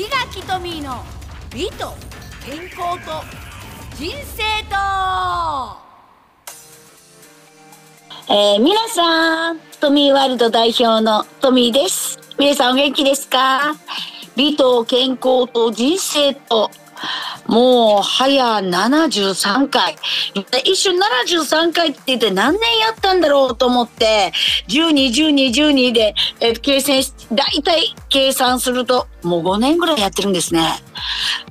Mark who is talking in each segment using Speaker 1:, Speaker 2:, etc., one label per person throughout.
Speaker 1: 檜垣トミーの美と健康と人生と。えー、皆さんトミーワールド代表のトミーです。皆さんお元気ですか？美と健康と人生と。もう早73回。一瞬73回って言って何年やったんだろうと思って、12、12、12で、えー、計算し、大体計算するともう5年ぐらいやってるんですね。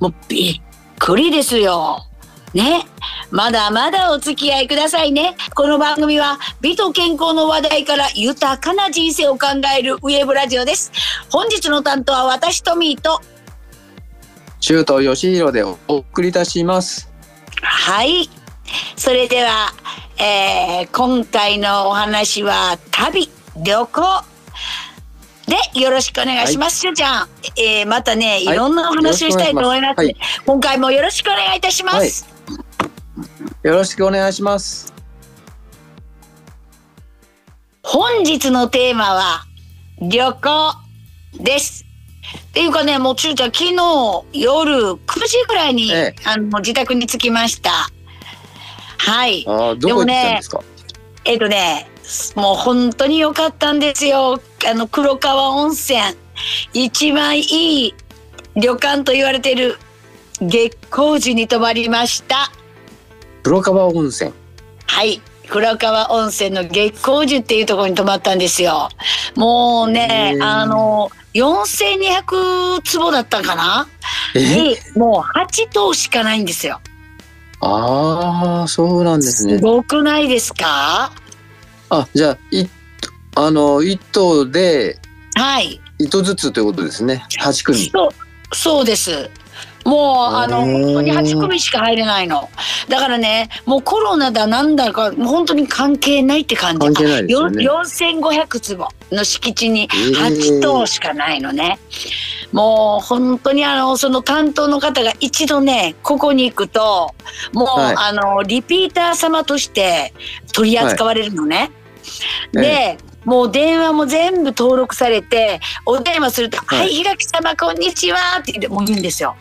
Speaker 1: もうびっくりですよ。ね。まだまだお付き合いくださいね。この番組は美と健康の話題から豊かな人生を考えるウェブラジオです。本日の担当は私トミーと
Speaker 2: 周東義弘でお送りいたします。
Speaker 1: はい。それでは、えー、今回のお話は旅、旅行。で、よろしくお願いします。し、ゅ、うちゃん。えー、またね、いろんなお話をしたいと思います、はい、今回もよろしくお願いいたします、は
Speaker 2: い。よろしくお願いします。
Speaker 1: 本日のテーマは、旅行です。っていうかね、もうちゅうちゃん、昨日夜9時ぐらいに、ええ、あの自宅に着きました。はい。
Speaker 2: あどこ行ったんですか、ね、
Speaker 1: えっ、とね、もう本当に良かったんですよ。あの黒川温泉、一番いい旅館と言われている月光寺に泊まりました。
Speaker 2: 黒川温泉。
Speaker 1: はい。黒川温泉の月光寺っていうところに泊まったんですよ。もうね、あの、4200坪だったかな？に、もう8棟しかないんですよ。
Speaker 2: ああ、そうなんですね。
Speaker 1: すごくないですか？
Speaker 2: あ、じゃあ、い、あの、1棟で、
Speaker 1: はい。
Speaker 2: 1棟ずつということですね。8組。
Speaker 1: そう、そうです。もうあの本当に8組しか入れないの。だからねもうコロナだなんだか本当に関係ないって感じ。関
Speaker 2: 係ないですよ、ね、
Speaker 1: 4500坪の敷地に8棟しかないのね、もう本当にあのその担当の方が一度ねここに行くともう、はい、あのリピーター様として取り扱われるのね、はい、で、もう電話も全部登録されてお電話すると「はい、はい、平木様こんにちは」って言ってもう言うんですよ。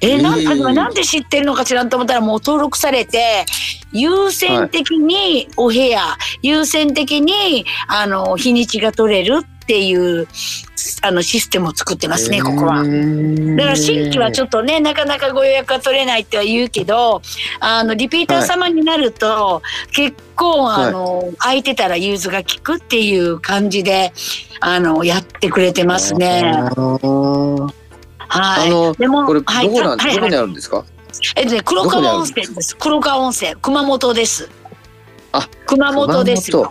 Speaker 1: えー、なんかなんで知ってるのかしらと思ったらもう登録されて優先的にお部屋、はい、優先的にあの日にちが取れるっていうあのシステムを作ってますねここは。だから新規はちょっとねなかなかご予約が取れないっては言うけどあのリピーター様になると、はい、結構あの、はい、空いてたら融通が利くっていう感じであのやってくれてますね。はい。あ
Speaker 2: の、でも、これ、どこなん、はい、どこにあるんですか？
Speaker 1: えっとね、黒川温泉です。黒川温泉、熊本です。あ、熊本ですよ。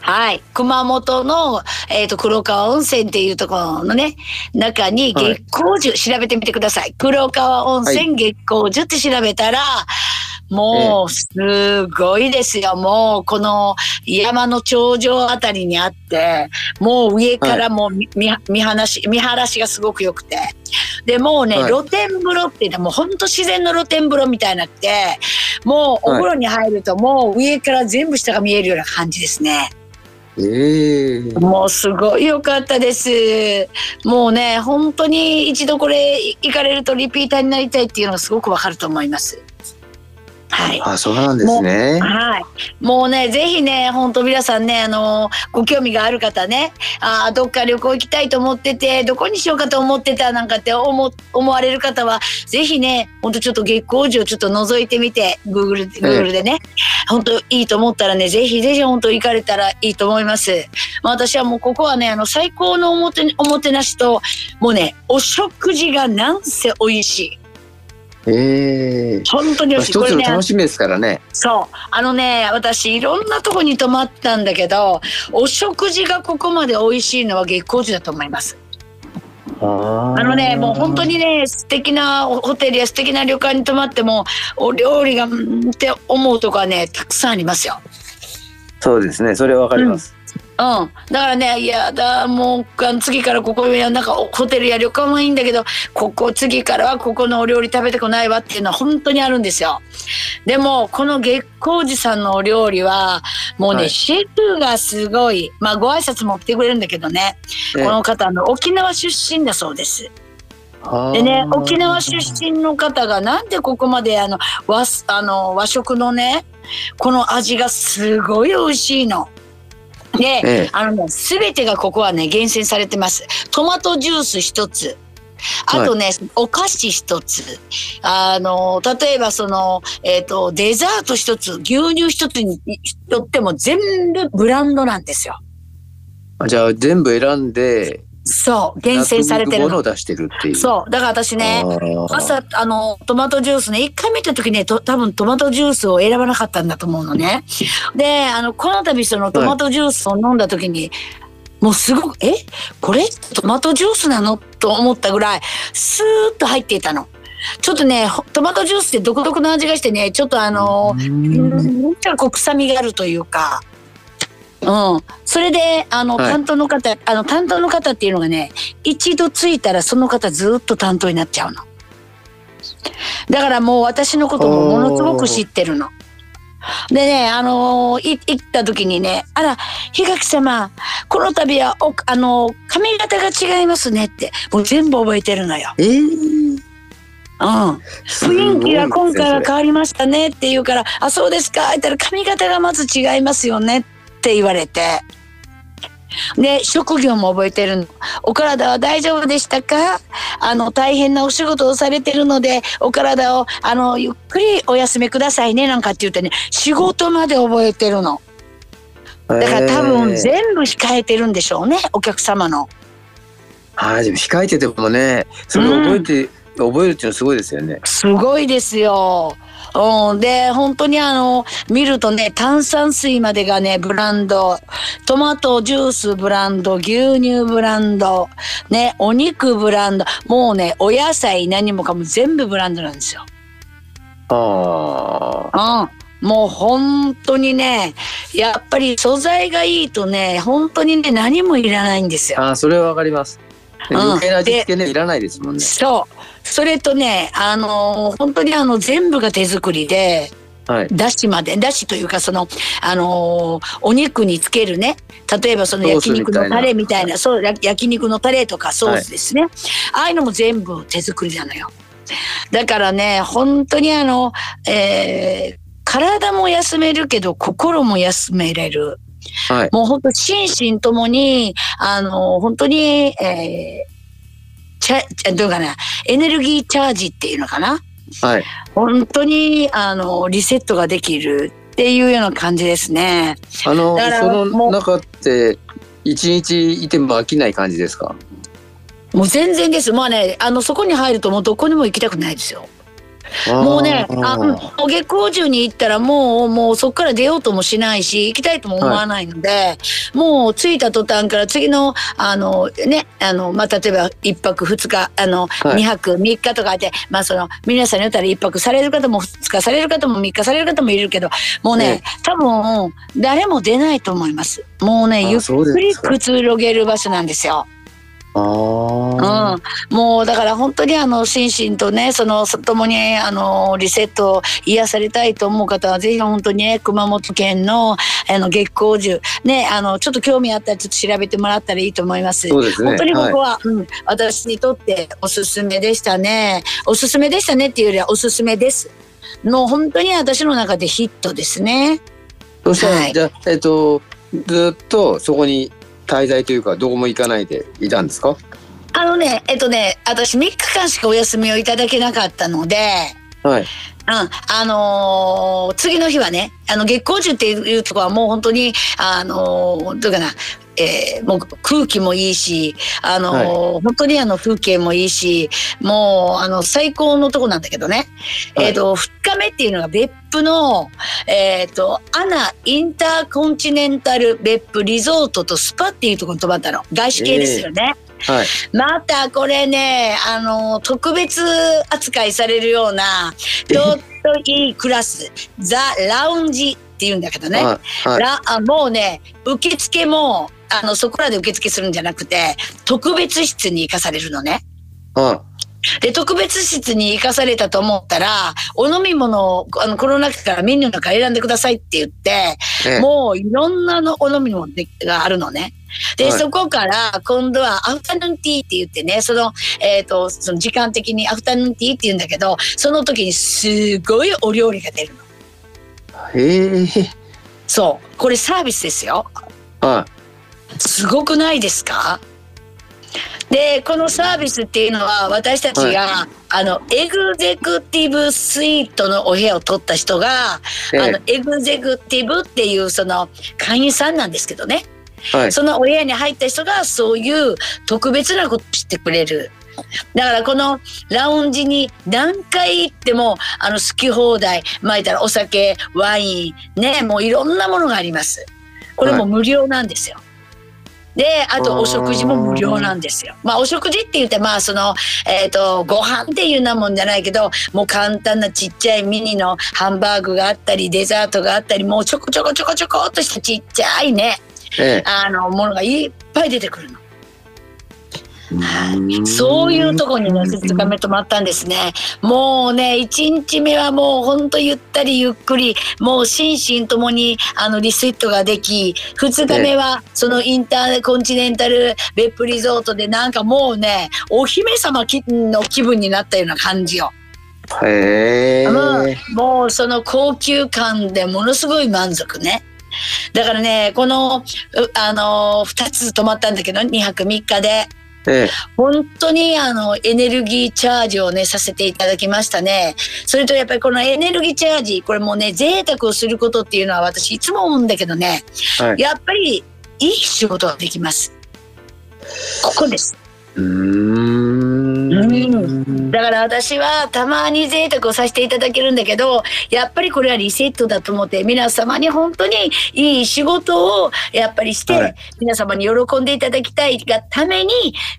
Speaker 1: はい。熊本の、えっ、ー、と、黒川温泉っていうところのね、中に月光樹、はい、調べてみてください。黒川温泉月光樹って調べたら、もう、すごいですよ。もう、この山の頂上あたりにあって、もう上からもう見,、見晴し、見晴らしがすごく良くて。で、もうね、はい、露天風呂っていうのはもうほんと自然の露天風呂みたいになって、もうお風呂に入るともう上から全部下が見えるような感じですね。
Speaker 2: えー、
Speaker 1: もうすごい良かったです。もうね、本当に一度これ行かれるとリピーターになりたいっていうのがすごくわかると思います。はい。
Speaker 2: あ、そうなんですね。
Speaker 1: はい。もうね、ぜひね、本当皆さんね、あのご興味がある方ね、あどっか旅行行きたいと思ってて、どこにしようかと思ってたなんかって思思われる方は、ぜひね、本当ちょっと月光寺をちょっと覗いてみて、グーグル、グーグルでね、本当いいと思ったらね、ぜひぜひ本当行かれたらいいと思います。まあ、私はもうここはね、あの最高のおもておもてなしと、もうね、お食事がなんせ美味しい。
Speaker 2: ええー、
Speaker 1: 本当に美味しい。
Speaker 2: 一つの楽しみですからね。
Speaker 1: そう。あのね、私いろんなとこに泊まったんだけど、お食事がここまで美味しいのは月光寺だと思います。
Speaker 2: あ
Speaker 1: のね、もう本当にね、素敵なホテルや素敵な旅館に泊まっても、お料理がって思うとこはね、たくさんありますよ。
Speaker 2: そうですね、それはわかります。
Speaker 1: うん、だからねいやだもう次からここなんかホテルや旅館はいいんだけどここ次からはここのお料理食べたくないわっていうのは本当にあるんですよ。でもこの月光寺さんのお料理はもうね、はい、シェフがすごいまあご挨拶も来てくれるんだけどね、この方の沖縄出身だそうです。でね沖縄出身の方がなんでここまであの和あの和食のねこの味がすごい美味しいの。で、ええ、あのね全てがここはね厳選されてます。トマトジュース一つ。あとね、はい、お菓子一つ。あの、例えばその、えっ、ー、と、デザート一つ、牛乳一つにとっても全部ブランドなんですよ。
Speaker 2: じゃあ全部選んで、
Speaker 1: そう、厳選されてる
Speaker 2: の。出してるっていう。
Speaker 1: そう、だから私ね、朝、あの、トマトジュースね、一回見た時ね、と多分トマトジュースを選ばなかったんだと思うのね。で、あの、この度そのトマトジュースを飲んだ時に、はいもうすごく、え？これトマトジュースなの？と思ったぐらい、スーッと入っていたの。ちょっとね、トマトジュースって独特の味がしてね、ちょっとあの、ちょっと臭みがあるというか、うん。それで、あの、はい、担当の方、あの、担当の方っていうのがね、一度ついたらその方ずっと担当になっちゃうの。だからもう私のこともものすごく知ってるの。でね、あのー、行った時にね、あら、檜垣様、この度は、お、あのー、髪型が違いますねって、もう全部覚えてるのよ。
Speaker 2: えー
Speaker 1: うん、雰囲気が今回は変わりましたねって言うから「あそうですか」言ったら「髪型がまず違いますよね」って言われてで、職業も覚えてるの。お体は大丈夫でしたか？あの、大変なお仕事をされてるので、お体を、あの、ゆっくりお休みくださいね、なんかって言ってね、仕事まで覚えてるの。だから多分全部控えてるんでしょうね、お客様の。
Speaker 2: はい、でも控えててもね、それを覚えて、うん覚えるっていうのはすごいですよね。
Speaker 1: すごいですよ。うん、で本当にあの見るとね炭酸水までがねブランドトマトジュースブランド牛乳ブランドねお肉ブランドもうねお野菜何もかも全部ブランドなんですよ。
Speaker 2: あ
Speaker 1: あ。うん。もう本当にね、やっぱり素材がいいとね、本当にね、何もいらないんですよ。
Speaker 2: ああ、それはわかります。余計な味付けね、いらないですもんね。
Speaker 1: そう。それとね、あのー、本当にあの、全部が手作りで、はい、だしまで、だしというか、その、あのー、お肉につけるね、例えばその焼肉のタレみたいな、そう、焼肉のタレとかソースですね。はい、ああいうのも全部手作りなのよ。だからね、本当にあの、えー、体も休めるけど、心も休めれる。はい、もう本当心身ともに、あの、本当に、えー、チャどうかな？エネルギーチャージっていうのかな？
Speaker 2: はい。
Speaker 1: 本当にあのリセットができるっていうような感じですね。
Speaker 2: あのその中って一日いても飽きない感じですか？
Speaker 1: もう全然です。まあねあのそこに入るともうどこにも行きたくないですよもうね、あ、うん、下校中に行ったらもう、もうそこから出ようともしないし、行きたいとも思わないので、はい、もう着いた途端から次の、あの、ね、あの、まあ、例えば1泊2日、あの、はい、2泊3日とかって、まあ、その、皆さんに言ったら1泊される方も2日される方も3日される方もいるけど、もうね、ね。多分、誰も出ないと思います。もうね、ゆっくりくつろげる場所なんですよ。
Speaker 2: うん、
Speaker 1: もうだから本当にあの心身とねそのともにあのリセット癒されたいと思う方はぜひ本当にね熊本県のあの月光樹ねあのちょっと興味あったらちょっと調べてもらったらいいと思います。
Speaker 2: そうです
Speaker 1: ね、本当にここは、はい、うん、私にとっておすすめでしたね。おすすめでしたねっていうよりはおすすめです。の本当に私の中でヒットですね。
Speaker 2: そしたら、はい、じゃえっ、とずっとそこに滞在というかどこも行かないでいたんですか？
Speaker 1: あのねえっとね私3日間しかお休みをいただけなかったので、
Speaker 2: はい、うん、
Speaker 1: あのー、次の日はね、あの、月光樹っていうところはもう本当に、あのー、どうかな、えー、もう空気もいいし、あのーはい、本当にあの風景もいいし、もうあの最高のとこなんだけどね。はい、えっ、と、2日目っていうのが別府の、えっ、と、アナインターコンチネンタル別府リゾートとスパっていうところに泊まったの。外資系ですよね。えー。
Speaker 2: はい、
Speaker 1: またこれねあの特別扱いされるようなちょっといいクラスザ・ラウンジっていうんだけどね、はい。はい、あもうね受付もあのそこらで受付するんじゃなくて特別室に行かされるのね。
Speaker 2: は
Speaker 1: で、特別室に行かされたと思ったら、お飲み物を、あの、この中からメニューの中選んでくださいって言って、
Speaker 2: ええ
Speaker 1: もういろんなのお飲み物があるのね。で、
Speaker 2: はい
Speaker 1: そこから今度はアフタヌーンティーって言ってね、その、えっ、と、その時間的にアフタヌーンティーって言うんだけど、その時にすごいお料理が出るの。
Speaker 2: へえ。
Speaker 1: そう。これサービスですよ。
Speaker 2: は
Speaker 1: すごくないですか？でこのサービスっていうのは私たちが、あのエグゼクティブスイートのお部屋を取った人が、
Speaker 2: い。
Speaker 1: あのエグゼクティブっていうその会員さんなんですけどね
Speaker 2: はい。
Speaker 1: そのお部屋に入った人がそういう特別なことをしてくれる。だからこのラウンジに何回行ってもあの好き放題巻いたらお酒ワインねもういろんなものがあります。これも無料なんですよ。であとお食事も無料なんですよ。まあお食事って言ってまあそのえっ、とご飯っていうようなもんじゃないけどもう簡単なちっちゃいミニのハンバーグがあったりデザートがあったりもうちょこちょこちょこちょこっとしたちっちゃいね
Speaker 2: え
Speaker 1: あのものがいっぱい出てくるの。
Speaker 2: え。
Speaker 1: そういうとこにね、2日目泊まったんですね。もうね、1日目はもうほんとゆったりゆっくり、もう心身ともにあのリセットができ、2日目はそのインターコンチネンタル別府リゾートでなんかもうね、お姫様きの気分になったような感じよ。
Speaker 2: へえ。
Speaker 1: うんもうその高級感でものすごい満足ね。だからね、この、うあの2つ泊まったんだけど、2泊3日で。
Speaker 2: ええ。
Speaker 1: 本当にあのエネルギーチャージをねさせていただきましたね。それとやっぱりこのエネルギーチャージこれもうね贅沢をすることっていうのは私いつも思うんだけどね、
Speaker 2: はい
Speaker 1: やっぱりいい仕事ができます。ここです。
Speaker 2: うーん。
Speaker 1: だから私はたまに贅沢をさせていただけるんだけどやっぱりこれはリセットだと思って皆様に本当にいい仕事をやっぱりして、
Speaker 2: はい。
Speaker 1: 皆様に喜んでいただきたいがために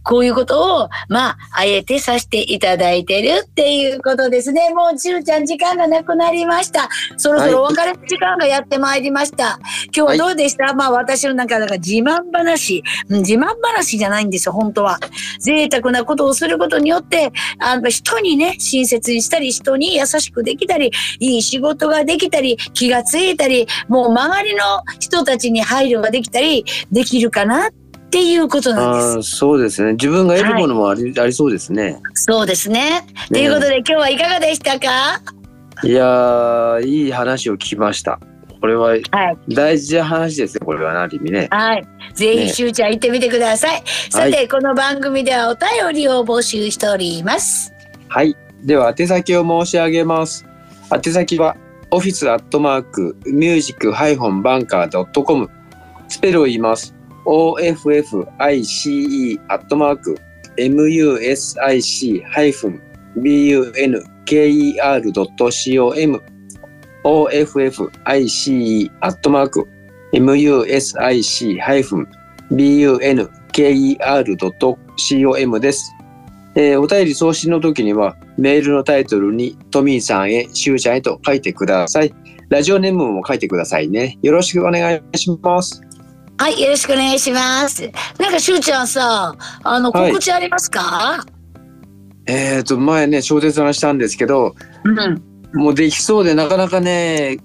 Speaker 1: こういうことをまああえてさせていただいてるっていうことですね。もうちゅうちゃん時間がなくなりました。そろそろお別れの時間がやってまいりました、今日はどうでした、まあ私の中で自慢話。うん自慢話じゃないんですよ本当は贅沢なことをすることによってあの人にね親切にしたり人に優しくできたりいい仕事ができたり気がついたりもう周りの人たちに配慮ができたりできるかなっていうことなんです。
Speaker 2: そうですね。自分が得るものもあり、ありそうですね。
Speaker 1: そうですね。ということで今日はいかがでしたか？
Speaker 2: いやー、いい話を聞きました。これは
Speaker 1: はい。
Speaker 2: 大事な話ですよ。これはなある意味ね。
Speaker 1: はい。ぜひ、
Speaker 2: ね
Speaker 1: しゅうちゃん行ってみてください。さて、この番組ではお便りを募集しております。
Speaker 2: はい。では、宛先を申し上げます。宛先は、オフィスアットマーク、ミュージックハイフォンバンカードットコム。スペルを言います。OFFICE アットマーク、MUSIC ハイフン BUNKER ドット COM。OFFICE アットマーク、MUSIC ハイフン BUNKER ドット COM です。えーお便り送信の時にはメールのタイトルにトミーさんへ、しゅうちゃんへと書いてください。ラジオネームも書いてくださいね。よろしくお願いします。
Speaker 1: はい、よろしくお願いします。なんかしゅうちゃんさ、あの、
Speaker 2: はい
Speaker 1: 告知ありますか、
Speaker 2: えっ、と、前ね、小説話したんですけど、
Speaker 1: うん。
Speaker 2: もうできそうでなかなかね、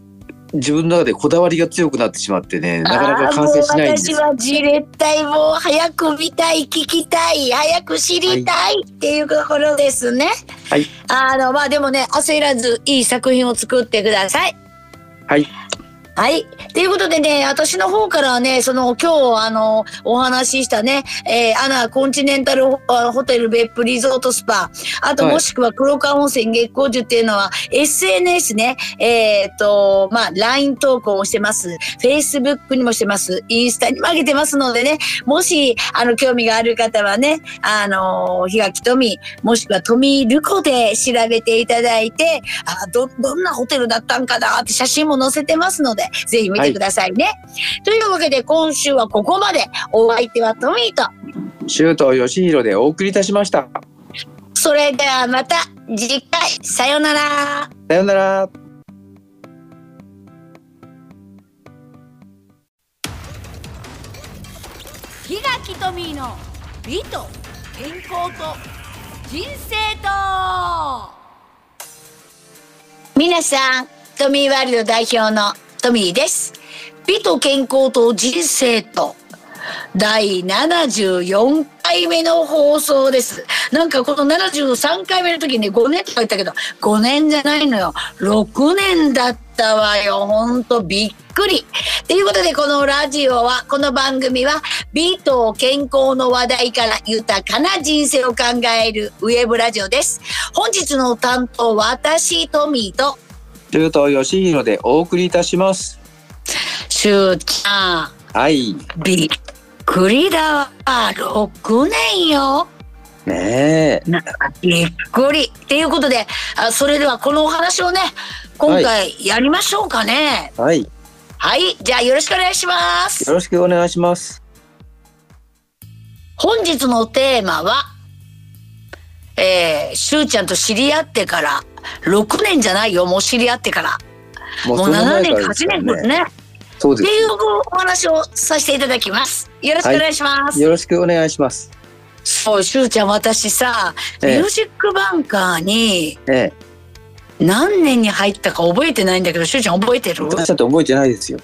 Speaker 2: 自分の中でこだわりが強くなってしまってね、なかなか完成しないんです
Speaker 1: あーもう私はじれったい、もう早く見たい、聞きたい、早く知りたいっていうところですね。
Speaker 2: はい。
Speaker 1: あの、まあでもね、焦らずいい作品を作ってください。
Speaker 2: はい。
Speaker 1: はい。ということでね、私の方からはね、その今日あの、お話ししたね、えーアナコンチネンタルホテル別府リゾートスパ、あと
Speaker 2: はい
Speaker 1: もしくは黒川温泉月光樹っていうのは SNS ね、えっ、と、まあ LINE 投稿をしてます。Facebook にもしてます。インスタにも上げてますのでね、もしあの興味がある方はね、あの、日垣富、もしくは富ルコで調べていただいて、あど、どんなホテルだったんかなって写真も載せてますので、ぜひ見てくださいね。というわけで今週はここまで。お相手はトミーと。
Speaker 2: シュート吉弘でお送りいたしました。
Speaker 1: それではまた次回、さよなら。
Speaker 2: さようなら。
Speaker 3: 檜垣トミーの美と健康と
Speaker 1: 人生と皆さんトミーワールド代表のトミーです美と健康と人生と第74回目の放送です。なんかこの73回目の時に5年とか言ったけど、5年じゃないのよ。6年だったわよ。ほんとびっくり。ということでこのラジオは、この番組は美と健康の話題から豊かな人生を考えるウェブラジオです。本日の担当私、トミーと、
Speaker 2: ルート吉弘でお送りいたします。
Speaker 1: しゅうちゃん。
Speaker 2: はい。
Speaker 1: びっくりだわ。6年よ。
Speaker 2: ねえ。
Speaker 1: びっくり。っていうことで、あそれではこのお話をね、今回やりましょうかね。
Speaker 2: はい。よ
Speaker 1: はい、じゃあよろしくお願いします。
Speaker 2: ろしくお願いします。
Speaker 1: 本日のテーマは、えー、しゅうちゃんと知り合ってから、6年じゃないよ、もう知り合ってから。
Speaker 2: も
Speaker 1: もう7年、8
Speaker 2: です
Speaker 1: 年ですね。
Speaker 2: そうです
Speaker 1: っていうお話をさせていただきます。よろしくお願いします。
Speaker 2: よろしくお願いします。
Speaker 1: そう、しゅうちゃん、私さ、ミ
Speaker 2: ええ
Speaker 1: ュージックバンカーに
Speaker 2: え
Speaker 1: 何年に入ったか覚えてないんだけど、しゅうちゃん覚えて
Speaker 2: え。
Speaker 1: る？
Speaker 2: 私だって覚えてないですよ。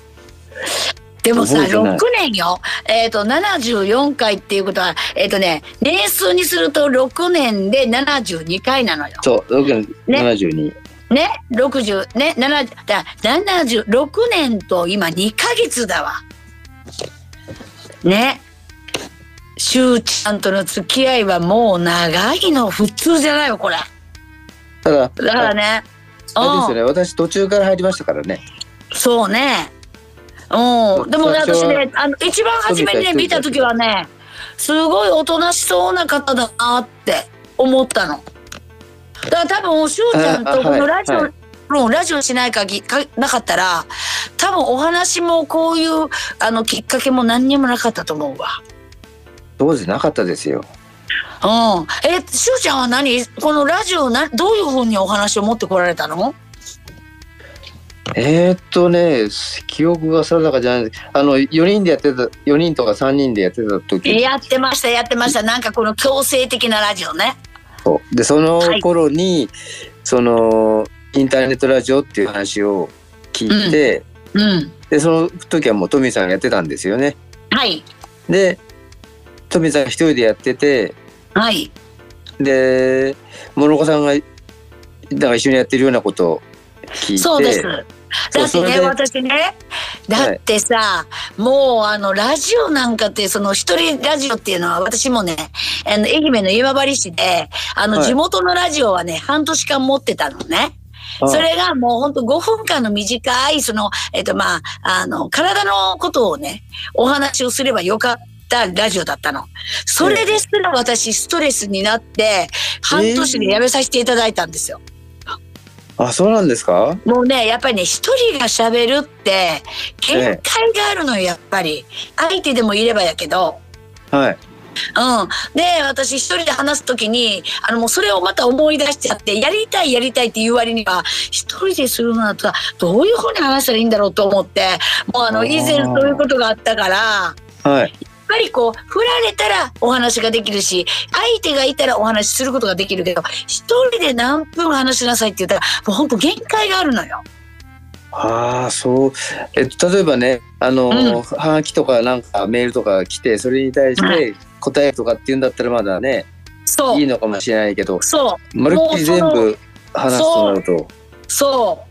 Speaker 1: でもさ、
Speaker 2: 覚えてない
Speaker 1: 6年よ。えっ、と、74回っていうことは、えっ、とね、年数にすると6年で72回なのよ。
Speaker 2: そう、僕
Speaker 1: ね
Speaker 2: 72。
Speaker 1: ね、60、ね、7だ76年と今2ヶ月だわ。ね。しゅうちゃんとの付き合いはもう長いの普通じゃないよ、これ。
Speaker 2: ただ、
Speaker 1: だからね。
Speaker 2: あれですよね。私途中から入りましたからね。
Speaker 1: そうね。うん。でもね、私ね、あの、一番初めにね、見た時はね、すごいおとなしそうな方だなって思ったの。だから多分、しゅうちゃんとこのラジオ、
Speaker 2: はいはい
Speaker 1: うんラジオしないかぎかなかったら、多分お話もこういう、あの、きっかけも何にもなかったと思うわ。
Speaker 2: 当時なかったですよ。
Speaker 1: うん。え、しゅうちゃんは何？このラジオな、どういうふうにお話を持ってこられたの？
Speaker 2: えー、っとね、記憶が定かじゃないです。あの、4人でやってた、4人とか3人でやってた時
Speaker 1: やってました、やってました。なんかこの強制的なラジオね。
Speaker 2: そうで、その頃に、その、インターネットラジオっていう話を聞いて、
Speaker 1: うん。
Speaker 2: で、その時はもうトミーさんがやってたんですよね。
Speaker 1: はい。
Speaker 2: で、トミーさんが一人でやってて、
Speaker 1: はい。
Speaker 2: で、諸子さんが、だから一緒にやってるようなことを聞いて、
Speaker 1: そうです。だってね、私ね、だってさ、もうあの、ラジオなんかって、その一人ラジオっていうのは、私もね、あの、愛媛の今治市で、あの、
Speaker 2: はい
Speaker 1: 地元のラジオはね、半年間持ってたのね。
Speaker 2: はい
Speaker 1: それがもうほんと5分間の短い、その、えっとまあ、あの、体のことをね、お話をすればよかったラジオだったの。それですら私ストレスになって、半年で辞めさせていただいたんですよ。
Speaker 2: あ、そうなんですか？
Speaker 1: もうね、やっぱりね、一人が喋るって、限界があるのよ、やっぱり。相手でもいればやけど。
Speaker 2: はい。
Speaker 1: うん。で、私一人で話すときに、あの、もうそれをまた思い出しちゃって、やりたいやりたいっていう割には、一人でするのだったら、どういうふうに話したらいいんだろうと思って、もうあの、以前そういうことがあったから、
Speaker 2: はい。
Speaker 1: やっぱりこう、振られたらお話ができるし、相手がいたらお話しすることができるけど、一人で何分話しなさいって言ったら、もう本当限界があるのよ。
Speaker 2: ああ、そう。え例えばね、あの、
Speaker 1: うん
Speaker 2: はがきとかなんかメールとか来て、それに対して答えるとかっていうんだったらまだね、
Speaker 1: そう
Speaker 2: いい。のかもしれないけど、
Speaker 1: そう。
Speaker 2: まるっきり全部話すとなると、
Speaker 1: そう。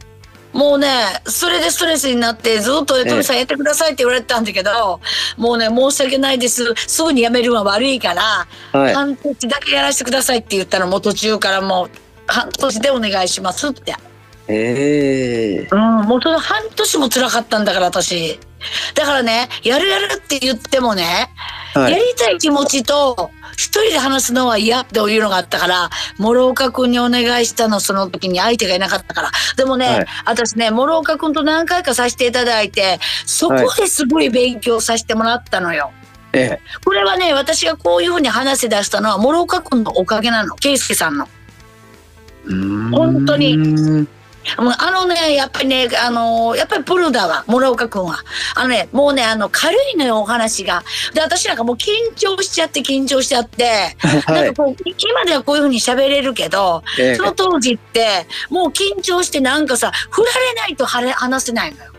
Speaker 1: もうね、それでストレスになって、ずっと、
Speaker 2: え
Speaker 1: トミさんやってくださいって言われてたんだけど、もうね、申し訳ないです。すぐに辞めるのは悪いから、
Speaker 2: はい。
Speaker 1: 半年だけやらせてくださいって言ったら、もう途中からもう、半年でお願いしますって。
Speaker 2: ええ
Speaker 1: うん、もうその半年も辛かったんだから、私。だからね、やるやるって言ってもね、
Speaker 2: はい。
Speaker 1: やりたい気持ちと、一人で話すのは嫌っていうのがあったから、諸岡くんにお願いしたの、その時に相手がいなかったから。でもね、
Speaker 2: はい
Speaker 1: 私ね、諸岡くんと何回かさせていただいて、そこですごい勉強させてもらったのよ。
Speaker 2: ええ
Speaker 1: これはね、私がこういうふうに話せ出したのは、諸岡くんのおかげなの。圭介さんの。本当にあのね、やっぱりね、あのやっぱりプルだわ、諸岡君は。あのね、もうね、あの、軽いのよ、お話が。で、私なんかもう緊張しちゃって、緊張しちゃって、
Speaker 2: はい
Speaker 1: なんかこう、今ではこういうふうに喋れるけど、
Speaker 2: ええ
Speaker 1: その当時って、もう緊張してなんかさ、振られないと話せないのよ。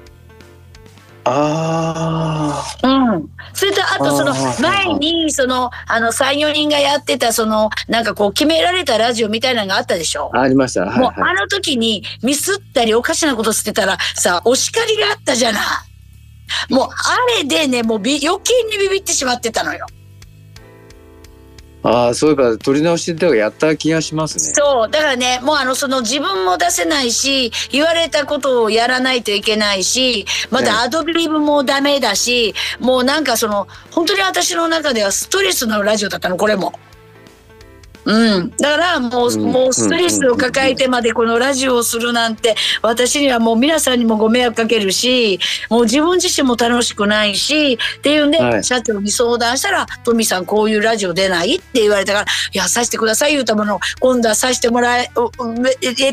Speaker 2: あ
Speaker 1: うん。それと、あとその前に、その、あの、3、4人がやってた、その、なんかこう、決められたラジオみたいなのがあったでしょ？
Speaker 2: あ、ありました。はい
Speaker 1: もう、
Speaker 2: はい。
Speaker 1: あの時にミスったりおかしなことしてたらさ、お叱りがあったじゃない。もう、あれでね、もうび余計にビビってしまってたのよ。
Speaker 2: ああ、そういえば取り直しではやった気がしますね。
Speaker 1: そう。だからね、もうあの、その自分も出せないし、言われたことをやらないといけないし、ま
Speaker 2: ね
Speaker 1: たアドリブもダメだし、もうなんかその、本当に私の中ではストレスのラジオだったの、これも。うん。だからもう、
Speaker 2: うん
Speaker 1: もうストレスを抱えてまでこのラジオをするなんて、私にはもう皆さんにもご迷惑かけるし、もう自分自身も楽しくないし、っていうんで、
Speaker 2: はい
Speaker 1: 社長に相談したら、トミさんこういうラジオ出ない？って言われたから、いや、させてください言うたものを、今度はさせてもらえ、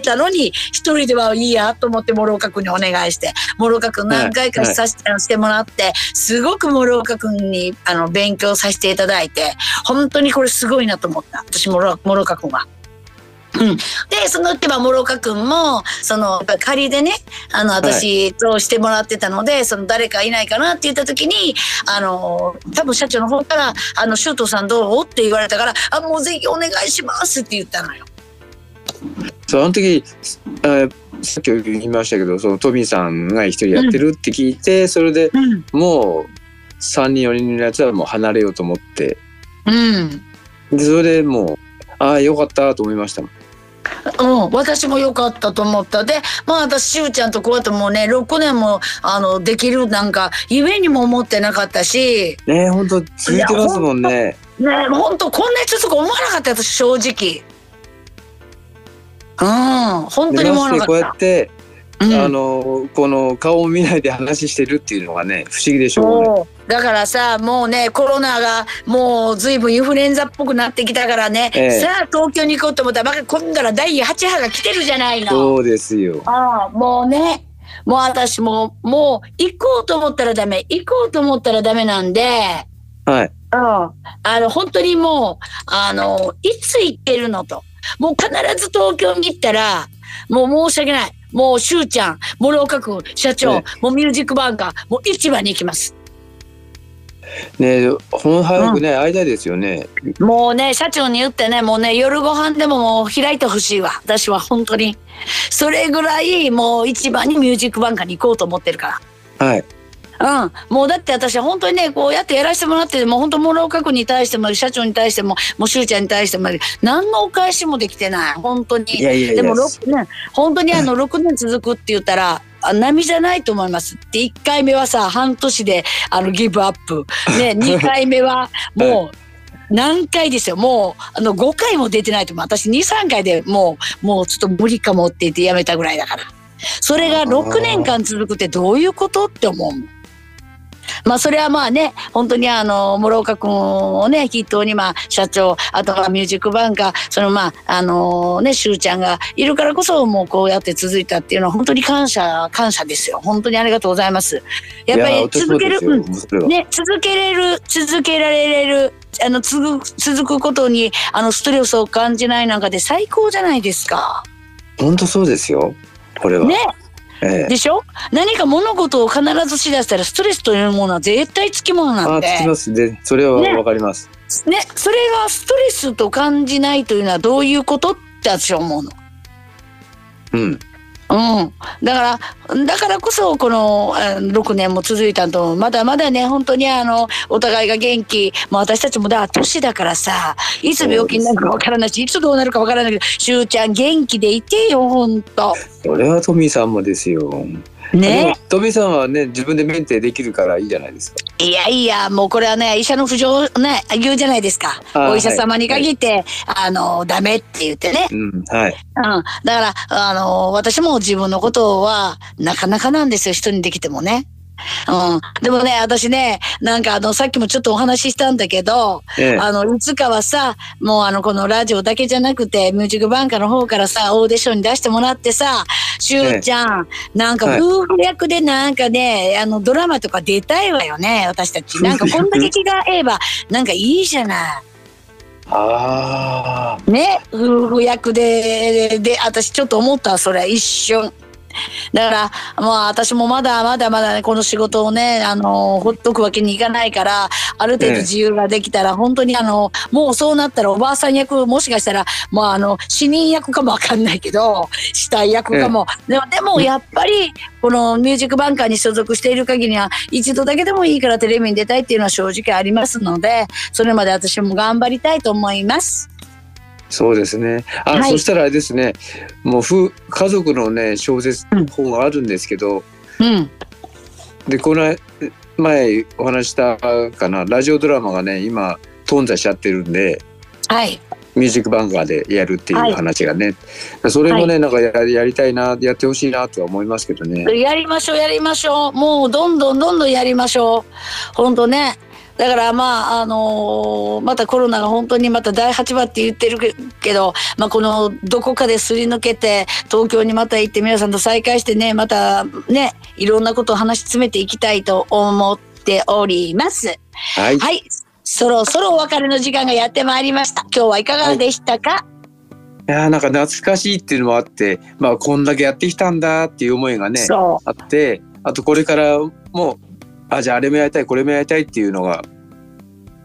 Speaker 1: たのに、一人ではいいやと思って諸岡君にお願いして、諸岡君何回か
Speaker 2: はい
Speaker 1: させて,、してもらって、すごく諸岡君にあの勉強させていただいて、本当にこれすごいなと思った。私、諸諸岡君は。うん、でそのうちは諸岡君もその仮でねあの私としてもらってたので、その誰かいないかなって言った時にあの多分社長の方から「あの周東さんどう?」って言われたから「あもうぜひお願いします」って言ったのよ。
Speaker 2: そう、あの時、あさっき言いましたけど、そのトミーさんが一人やってるって聞いて、それで
Speaker 1: うん
Speaker 2: もう3人4人のやつはもう離れようと思って、
Speaker 1: うん
Speaker 2: で、それでもう、ああ、よかったと思いました。
Speaker 1: うん、私も良かったと思った。で、まあ私、しゅうちゃんとこうやってもうね、6年も、あの、できるなんか、夢にも思ってなかったし、
Speaker 2: ねえ、ほんと続いてますもんね。
Speaker 1: ね、ほんとこんなに続く思わなかった、私、正直。うん、本当に
Speaker 2: で
Speaker 1: 思わなかっ。
Speaker 2: ましてこうやって、
Speaker 1: た。うん
Speaker 2: あの、この顔を見ないで話してるっていうのがね、不思議でしょうね。
Speaker 1: だからさもうねコロナがもうずいぶんインフルエンザっぽくなってきたからね、
Speaker 2: ええ。
Speaker 1: さあ東京に行こうと思ったらまた今度は第8波が来てるじゃないの。
Speaker 2: そうですよ。
Speaker 1: ああもうね。もう私ももう行こうと思ったらダメ。行こうと思ったらダメなんで。
Speaker 2: はい。
Speaker 1: うん、あの本当にもうあのいつ行ってるのと。もう必ず東京に行ったらもう申し訳ない。もうしゅうちゃん諸岡君社長、
Speaker 2: え
Speaker 1: もうミュージックバンカーもう市場に行きます
Speaker 2: ねえ、ほん早くね、会いたいですよね。
Speaker 1: もうね社長に言ってねもうね夜ご飯でももう開いてほしいわ。私は本当に。それぐらいもう市場にミュージックバンカーに行こうと思ってるから。
Speaker 2: はい。
Speaker 1: うん、もうだって私は本当にねこうやってやらせてもらってもう本当諸岡君に対しても社長に対してももうしゅうちゃんに対しても何のお返しもできてない。本当に。
Speaker 2: いやいやいや。
Speaker 1: でも6年本当にあの6年続くって言ったらあ波じゃないと思います。って1回目はさ半年であのギブアップ。ね 2回目はもう何回ですよ。もうあの5回も出てないと思う。私23回でもうもうちょっと無理かもって言ってやめたぐらいだから。それが6年間続くってどういうことって思うまあそれはまあね本当にあの諸岡君をね筆頭にまあ社長あとはミュージックバンカーそのまああのねしゅうちゃんがいるからこそもうこうやって続いたっていうのは本当に感謝感謝ですよ本当にありがとうございますやっぱり続けるね続けれる続けられるあの続く続くことにあのストレスを感じないなんかで最高じゃないですか
Speaker 2: 本当そうですよ。これは。
Speaker 1: ね
Speaker 2: ええ
Speaker 1: でしょ？何か物事を必ずしだしたらストレスというものは絶対つきものなん
Speaker 2: あ、
Speaker 1: で
Speaker 2: つきます。で、それは
Speaker 1: ね
Speaker 2: わかります。
Speaker 1: ね、それがストレスと感じないというのはどういうこと？って私は思うの。
Speaker 2: うん。
Speaker 1: うん、だからだからこそこのあ6年も続いたとまだまだね本当にあのお互いが元気、もう、私たちもだ年だからさいつ病気になるかわからないしいつどうなるかわからないけどしゅうちゃん元気でいてよ本当
Speaker 2: それはトミーさんもですよ。で
Speaker 1: ね
Speaker 2: もトミーさんはね、自分でメンテできるからいいじゃないですか。
Speaker 1: いやいやもうこれはね医者の不条ね言うじゃないですか
Speaker 2: あ
Speaker 1: お医者様に限って、あのダメって言ってね
Speaker 2: うん、はい。
Speaker 1: うん、だから、あの、私も自分のことは、なかなかなんですよ、人にできてもね。うん。でもね、私ね、なんかあの、さっきもちょっとお話ししたんだけど、
Speaker 2: ええ
Speaker 1: あの、いつかはさ、もうあの、このラジオだけじゃなくて、ミュージックバンカーの方からさ、オーディションに出してもらってさ、しゅうちゃん、なんか
Speaker 2: はい
Speaker 1: 夫婦役でなんかね、あの、ドラマとか出たいわよね、私たち。なんかこんだけ気が合えば、なんかいいじゃない。
Speaker 2: ああ。
Speaker 1: ね、夫婦役で、で、私ちょっと思った、それ、一瞬。だから、まあ、私もまだまだまだね、この仕事をね、あの、ほっとくわけにいかないから、ある程度
Speaker 2: ええ
Speaker 1: 自由ができたら、本当にあの、もうそうなったらおばあさん役、もしかしたら、まあ、あの、死人役かもわかんないけど、死体役かも。でも、でもやっぱり、このミュージックバンカーに所属している限りは、一度だけでもいいからテレビに出たいっていうのは正直ありますので、それまで私も頑張りたいと思います。
Speaker 2: そうですね。あ、
Speaker 1: はい
Speaker 2: そしたらあれですね。もうふ家族のね小説
Speaker 1: うん
Speaker 2: 本があるんですけど、
Speaker 1: うん。
Speaker 2: でこの前お話ししたかなラジオドラマがね今頓挫しちゃってるんで。
Speaker 1: はい。
Speaker 2: ミュージックバンカーでやるってい
Speaker 1: はいう
Speaker 2: 話がね、それもね、なんかややりたいなやってほしいなとは思いますけどね。
Speaker 1: やりましょうやりましょうもうどんどんどんどんやりましょう本当ねだからまああのーまたコロナが本当にまた第8波って言ってるけど、まあ、このどこかですり抜けて東京にまた行って皆さんと再会してねまたねいろんなことを話し詰めていきたいと思っております。
Speaker 2: はい、
Speaker 1: はい。そろそろお別れの時間がやってまいりました。今日はいかがでしたか、
Speaker 2: いやーなんか懐かしいっていうのもあって、まあこんだけやってきたんだっていう思いがね
Speaker 1: そ
Speaker 2: あって、あとこれからもあじゃああれもやりたいこれもやりたいっていうのが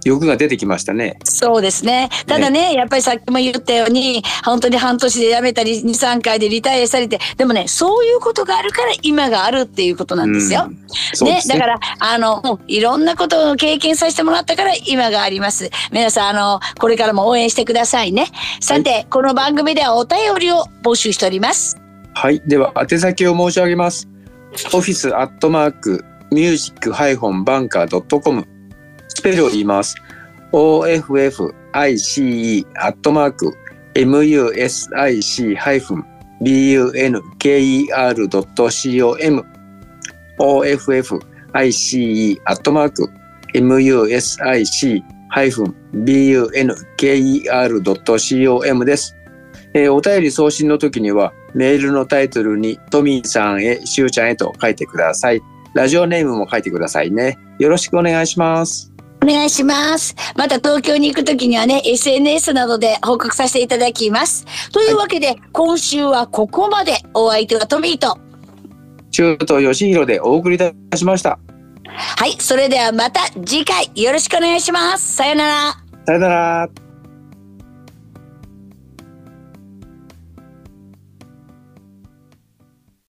Speaker 2: 欲が出てきましたね。
Speaker 1: うそうですね。ただねやっぱりさっきも言ったように本当に半年で辞めたり23回でリタイアされてでもねそういうことがあるから今があるっていうことなんですよ。
Speaker 2: うん。そうですね。
Speaker 1: だからあのいろんなことを経験させてもらったから今があります。皆さんあのこれからも応援してくださいね。さて、この番組ではお便りを募集しております。
Speaker 2: はい、では宛先を申し上げます。オフィスアットマークミュージックハイフォンバンカードットコムスペルを言います。office アットマーク music-bunker.com office アットマーク music-bunker.com です。えーお便り送信の時にはメールのタイトルにトミーさんへ、しゅうちゃんへと書いてください。ラジオネームも書いてくださいね。よろしくお願いします。
Speaker 1: お願いします。また東京に行くときにはね、SNS などで報告させていただきます。というわけで、今週はここまで。お相手はトミーと。
Speaker 2: 中と吉弘でお送りいたしました。
Speaker 1: はい、それではまた次回よろしくお願いします。さよなら。
Speaker 2: さよなら。